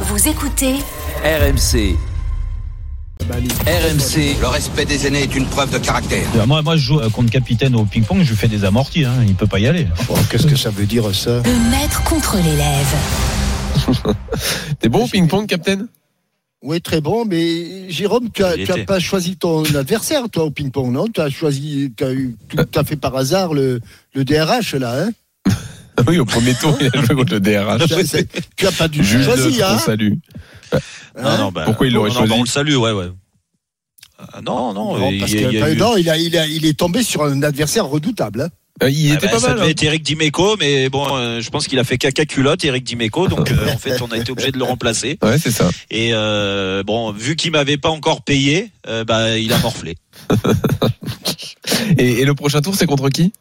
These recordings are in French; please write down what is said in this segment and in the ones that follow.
Vous écoutez RMC. RMC, Le respect des aînés est une preuve de caractère. Euh, Moi, moi, je joue euh, contre capitaine au ping-pong, je lui fais des amortis, hein, il peut pas y aller. Oh, Qu'est-ce que ça veut dire ça le maître contre l'élève. T'es bon au ping-pong, Captain Oui, très bon, mais Jérôme, tu as, Il tu as était. pas choisi ton adversaire, toi, au ping-pong, non? Tu as choisi, tu as, eu, tu as fait par hasard le, le DRH, là, hein? Oui, au premier tour, il a joué contre le DRH. Ça, Tu as pas dû Juge choisir, hein salue. Non, non, bah, Pourquoi il l'aurait non, non, choisi bah, On le salue, ouais, ouais. Ah, non, non, Non, il parce a eu- non, il, a, il, a, il est tombé sur un adversaire redoutable. Hein. Euh, Il Ah était bah, pas ça mal. devait hein. être Eric Dimeco, mais bon, euh, je pense qu'il a fait caca culotte, Eric Dimeco, donc euh, en fait, on a été obligé de le remplacer. Ouais, c'est ça. Et euh, bon, vu qu'il m'avait pas encore payé, euh, bah, il a morflé. Et, et le prochain tour, c'est contre qui?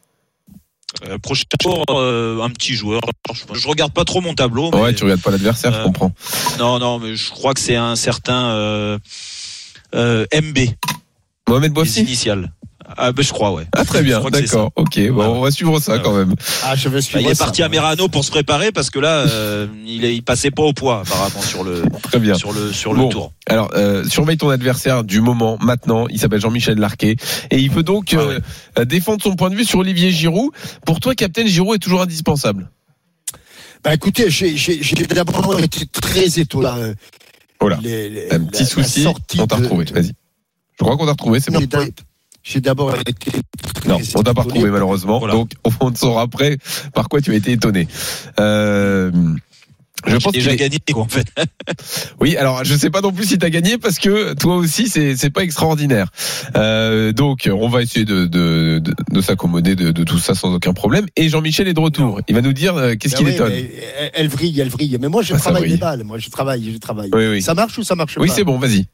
Euh, prochain tour, euh, un petit joueur. Je, je regarde pas trop mon tableau. Mais, Ouais, tu regardes pas l'adversaire, je Euh, comprends. Non, non, mais je crois que c'est un certain MB, Mohamed Boissy initiales. Ah, ben, je crois, ouais. Ah, très bien, d'accord. Ok, bon, Ouais. on va suivre ça Ouais, quand même. Ah, je vais Bah, suivre il est ça. parti à Merano pour se préparer parce que là, euh, il, est, il passait pas au poids apparemment sur le Très bien. sur le sur Bon. le tour. Alors, euh, surveille ton adversaire du moment, maintenant. Il s'appelle Jean-Michel Larquet. Et il peut donc Ah euh, défendre son point de vue sur Olivier Giroud. Pour toi, Captain Giroud est toujours indispensable. Bah, écoutez, j'ai d'abord été très étonné. euh, Oh là, les- les- Un petit la souci, on t'a retrouvé. de- Vas-y. Je crois qu'on t'a retrouvé, c'est bon. J'ai- d'abord été. Non, on t'a pas retrouvé malheureusement. Voilà. Donc, on ne saura après par quoi tu as été étonné. Euh, je pense déjà gagné quoi en fait. Oui, alors je sais pas non plus si tu as gagné parce que toi aussi c'est c'est pas extraordinaire. Euh, donc on va essayer de de, de, de s'accommoder de, de tout ça sans aucun problème. Et Jean-Michel est de retour. Il va nous dire euh, qu'est-ce Ben qu'il oui, étonne. elle- vrille, elle vrille. Mais moi, je Ah, ça travaille des balles. Moi, je travaille, je travaille. Oui, oui. Ça marche ou ça marche Oui, pas c'est bon, vas-y.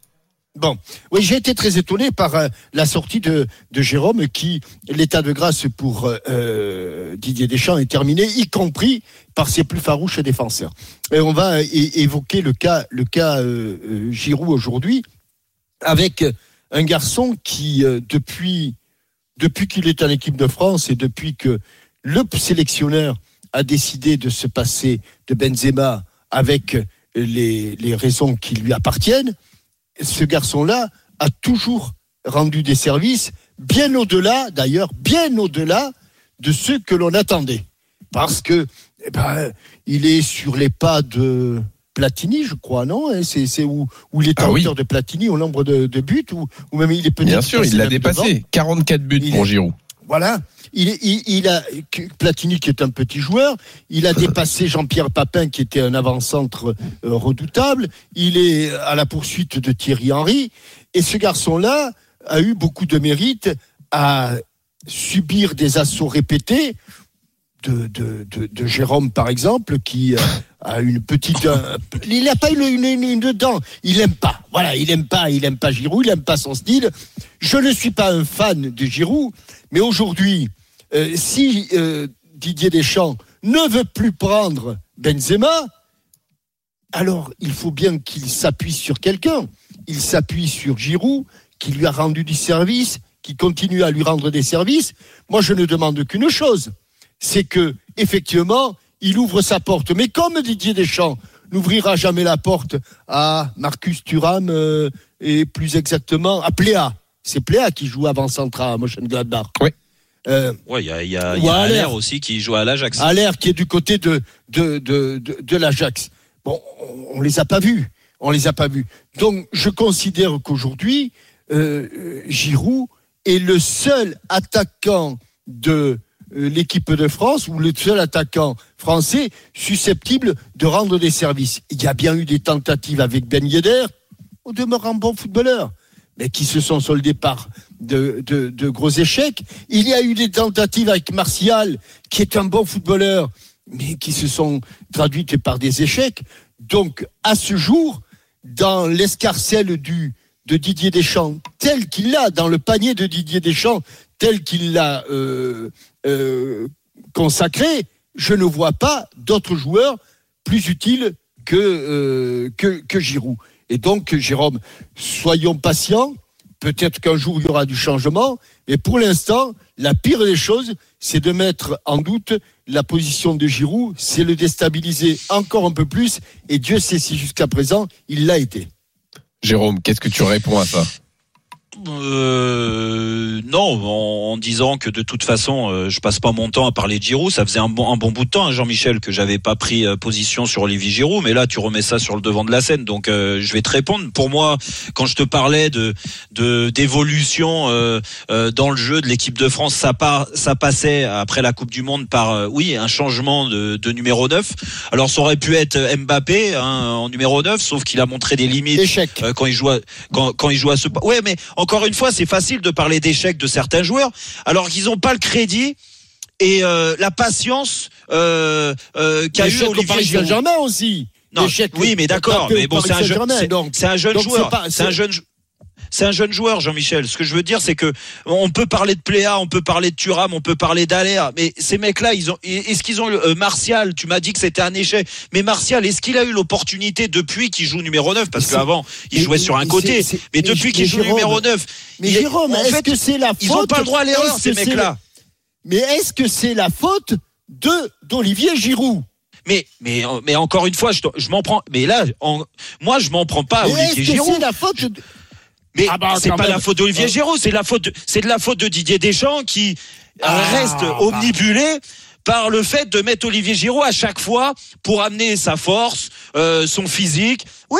Bon, oui, j'ai été très étonné par euh, la sortie de, Jérôme qui, l'état de grâce pour euh, euh, Didier Deschamps est terminé, y compris par ses plus farouches défenseurs. Et on va évoquer le cas, le Giroud aujourd'hui, avec un garçon qui, depuis, qu'il est en équipe de France et depuis que le sélectionneur a décidé de se passer de Benzema avec les raisons qui lui appartiennent, ce garçon-là a toujours rendu des services bien au-delà, d'ailleurs, bien au-delà de ce que l'on attendait. Parce que, eh ben, il est sur les pas de Platini, je crois, non hein, C'est c'est où, où il est Ah en oui. hauteur de Platini au nombre de, de buts, ou, même il est peut-être. Bien sûr, il l'a devant. dépassé. 44 buts Il pour est- Giroud. Voilà. Il, est- il, il a Platini qui est un petit joueur. Il a dépassé Jean-Pierre Papin qui était un avant-centre euh, redoutable. Il est à la poursuite de Thierry Henry. Et ce garçon-là a eu beaucoup de mérite à subir des assauts répétés de, de, de, de Jérôme, par exemple, qui euh, a une petite. euh, il n'a pas eu une, une, une dent. Il aime pas. Voilà, il aime pas. Il aime pas Giroud. Il aime pas son style. Je ne suis pas un fan de Giroud, mais aujourd'hui, euh, si euh, Didier Deschamps ne veut plus prendre Benzema, alors il faut bien qu'il s'appuie sur quelqu'un. Il s'appuie sur Giroud, qui lui a rendu du service, qui continue à lui rendre des services. Moi, je ne demande qu'une chose, c'est que effectivement, il ouvre sa porte. Mais comme Didier Deschamps n'ouvrira jamais la porte à Marcus Thuram euh, et plus exactement à Pléa. C'est Pléa qui joue avant Centra à Mönchengladbach. Oui. Euh, Ouais, il y a, y a, a Aller aussi qui joue à l'Ajax. Allaire qui est du côté de, de, de, de, de l'Ajax. Bon, on, on les a pas vus. On les a pas vus. Donc, je considère qu'aujourd'hui, euh, euh, Giroud est le seul attaquant de euh, l'équipe de France ou le seul attaquant français susceptible de rendre des services. Il y a bien eu des tentatives avec Ben Yedder, au demeurant bon footballeur, mais qui se sont soldées par de gros échecs. Il y a eu des tentatives avec Martial, qui est un bon footballeur, mais qui se sont traduites par des échecs. Donc, à ce jour, dans l'escarcelle du de Didier Deschamps, tel qu'il l'a, dans le panier de Didier Deschamps, tel qu'il l'a euh, euh, consacré, je ne vois pas d'autres joueurs plus utiles que, euh, que Giroud. Et donc, Jérôme, soyons patients. Peut-être qu'un jour il y aura du changement, mais pour l'instant, la pire des choses, c'est de mettre en doute la position de Giroud, c'est le déstabiliser encore un peu plus, et Dieu sait si jusqu'à présent il l'a été. Jérôme, qu'est-ce que tu réponds à ça? Euh, non, en, en disant que de toute façon, euh, je passe pas mon temps à parler de Giroud. Ça faisait un bon, un bon bout de temps, hein, Jean-Michel, que j'avais pas pris euh, position sur Olivier Giroud, mais là, tu remets ça sur le devant de la scène. Donc, euh, je vais te répondre. Pour moi, quand je te parlais de de d'évolution euh, euh, dans le jeu de l'équipe de France, ça part, ça passait après la Coupe du Monde par oui un changement de, de numéro 9. Alors, ça aurait pu être Mbappé hein, en numéro 9, sauf qu'il a montré des limites Échec. euh, quand il joue à, quand, quand il joue à ce ouais mais encore une fois c'est facile de parler d'échecs de certains joueurs alors qu'ils n'ont pas le crédit et euh, la patience euh, euh, qu'a eu Olivier Giroud. Saint-Germain aussi. Non, oui mais d'accord mais bon c'est un jeune c'est- un jeune joueur c'est un jeune c'est un jeune joueur, Jean-Michel. Ce que je veux dire, c'est que on peut parler de Pléa, on peut parler de Thuram, on peut parler d'Aler, mais ces mecs-là, ils ont, est-ce qu'ils ont eu- euh, Martial? Tu m'as dit que c'était un échec, mais Martial, est-ce qu'il a eu l'opportunité depuis qu'il joue numéro 9 Parce qu'avant, il jouait sur un côté, mais mais depuis qu'il joue Jérôme, numéro 9, Mais il est- Jérôme, en est-ce fait, que c'est la faute ils n'ont pas le droit à l'erreur, ces mecs-là. Mais est-ce que c'est la faute de d'Olivier Giroud? Mais, mais, mais encore une fois, je, je m'en prends. Mais là, en- moi, je m'en prends pas à Olivier que Giroud. c'est la faute de... Mais Ah bah, c'est pas même. la faute d'Olivier Ah. Giroud, c'est la faute, de- c'est de la faute de Didier Deschamps qui Ah, reste bah. omnibulé par le fait de mettre Olivier Giroud à chaque fois pour amener sa force, euh, son physique. Oui,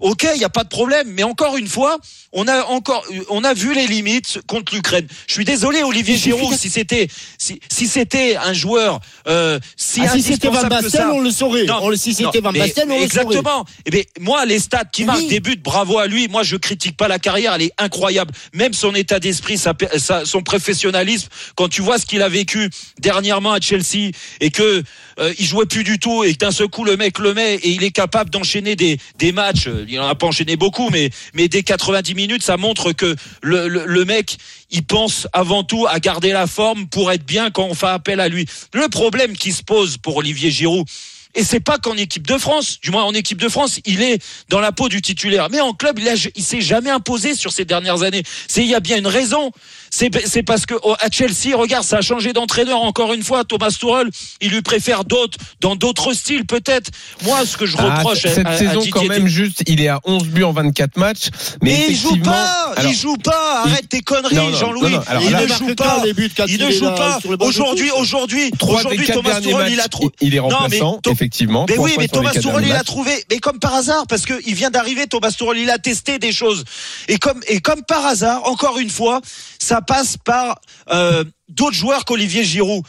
ok, il y a pas de problème. Mais encore une fois, on a encore, on a vu les limites contre l'Ukraine. Je suis désolé, Olivier Giroud, si c'était, si, si c'était un joueur, euh, si Ah, si c'était Van Basten, ça. on le saurait. Non, si c'était Van Basten, on le saurait. Exactement. Eh bien, moi, les stats qui Oui. marquent des buts, bravo à lui. Moi, je critique pas la carrière, elle est incroyable. Même son état d'esprit, sa, sa- son professionnalisme, quand tu vois ce qu'il a vécu dernièrement à Chelsea et que euh, il jouait plus du tout et que d'un seul coup le mec le met et il est capable d'enchaîner des, des matchs. Il en a pas enchaîné beaucoup, mais mais dès 90 minutes, ça montre que le mec, il pense avant tout à garder la forme pour être bien quand on fait appel à lui. Le problème qui se pose pour Olivier Giroud. Et c'est pas qu'en équipe de France, du moins en équipe de France, il est dans la peau du titulaire. Mais en club, il, a, il s'est jamais imposé sur ces dernières années. C'est il y a bien une raison. C'est c'est parce que oh, à Chelsea, regarde, ça a changé d'entraîneur encore une fois. Thomas Tuchel, il lui préfère d'autres dans d'autres styles peut-être. Moi, ce que je Ah, reproche à- cette à, à saison Didier quand même juste, il est à 11 buts en 24 matchs. Mais, mais il joue pas, Alors, il joue pas. Arrête tes conneries, Non, non, Jean-Louis. non, non, alors il là- ne joue marque pas. les buts Il il ne joue là, pas. Aujourd'hui, aujourd'hui, aujourd'hui, Thomas Tuchel, il a trouvé. il est remplaçant, effectivement. Mais oui, mais Thomas derniers il a trouvé, mais comme par hasard, parce que il vient d'arriver, Thomas Tuchel, il a testé des choses. Et comme, et comme par hasard, encore une fois, ça passe par euh, d'autres joueurs qu'Olivier Giroud.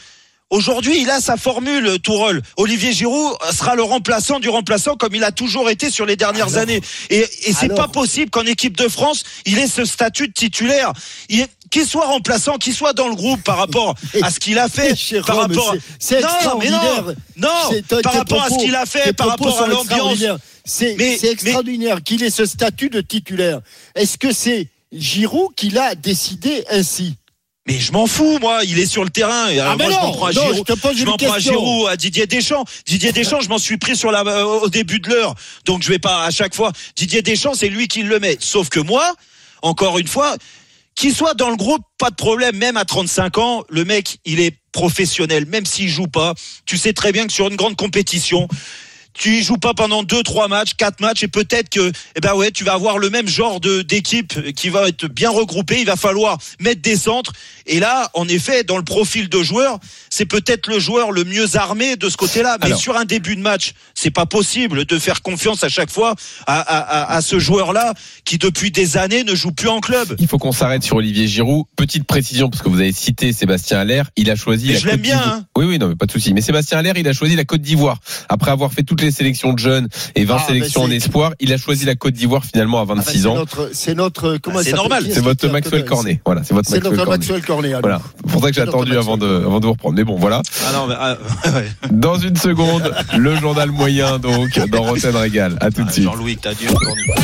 Aujourd'hui, il a sa formule, Tourelle. Olivier Giroud sera le remplaçant du remplaçant comme il a toujours été sur les dernières Alors années. Et, et c'est pas possible qu'en équipe de France, il ait ce statut de titulaire. Il est- Qu'il soit remplaçant, qu'il soit dans le groupe par rapport à ce qu'il a fait, Jérôme, par rapport. c'est- Non, non, extraordinaire. non, tes par rapport à ce qu'il a fait, par rapport à l'ambiance. C'est Mais- c'est extraordinaire qu'il ait ce statut de titulaire. Est-ce que c'est Giroud qui l'a décidé ainsi? Mais je m'en fous, moi. Il est sur le terrain. Alors, Ah, moi, je m'en non, prends à non, Giroud. je te pose Je une m'en prends à. Giroud, à Didier Deschamps. Didier Deschamps, je m'en suis pris sur la, euh, au début de l'heure. Donc, je vais pas à chaque fois. Didier Deschamps, c'est lui qui le met. Sauf que moi, encore une fois, qu'il soit dans le groupe, pas de problème. Même à 35 ans, le mec, il est professionnel. Même s'il joue pas, tu sais très bien que sur une grande compétition, tu y joues pas pendant deux, trois matchs, quatre matchs, et peut-être que, eh ben ouais, tu vas avoir le même genre de d'équipe qui va être bien regroupée. Il va falloir mettre des centres. Et là, en effet, dans le profil de joueur, c'est peut-être le joueur le mieux armé de ce côté-là. Mais Alors. sur un début de match, c'est pas possible de faire confiance à chaque fois à, à, à, à ce joueur-là qui depuis des années ne joue plus en club. Il faut qu'on s'arrête sur Olivier Giroud. Petite précision, parce que vous avez cité Sébastien Allaire. Il a choisi Mais la je l'aime bien, hein. Oui, oui, non, mais pas de souci. Mais Sébastien Allaire, il a choisi la Côte d'Ivoire. Après avoir fait toutes les sélections de jeunes et 20 Ah, sélections mais en espoir, il a choisi la Côte d'Ivoire finalement à Ah, 26 c'est ans. notre- C'est notre. Comment Ah, c'est normal. C'est votre Maxwell Cornet. Voilà, c'est votre C'est Maxwell notre Cornet. Maxwell Cornet. Voilà. C'est pour ça que j'ai attendu avant de, avant de vous reprendre. Mais bon, voilà. Ah non, mais, ah, ouais. Dans une seconde, le journal moyen, donc, dans Rotten Régal. À tout de Ah, suite. Jean-Louis, t'as dû encore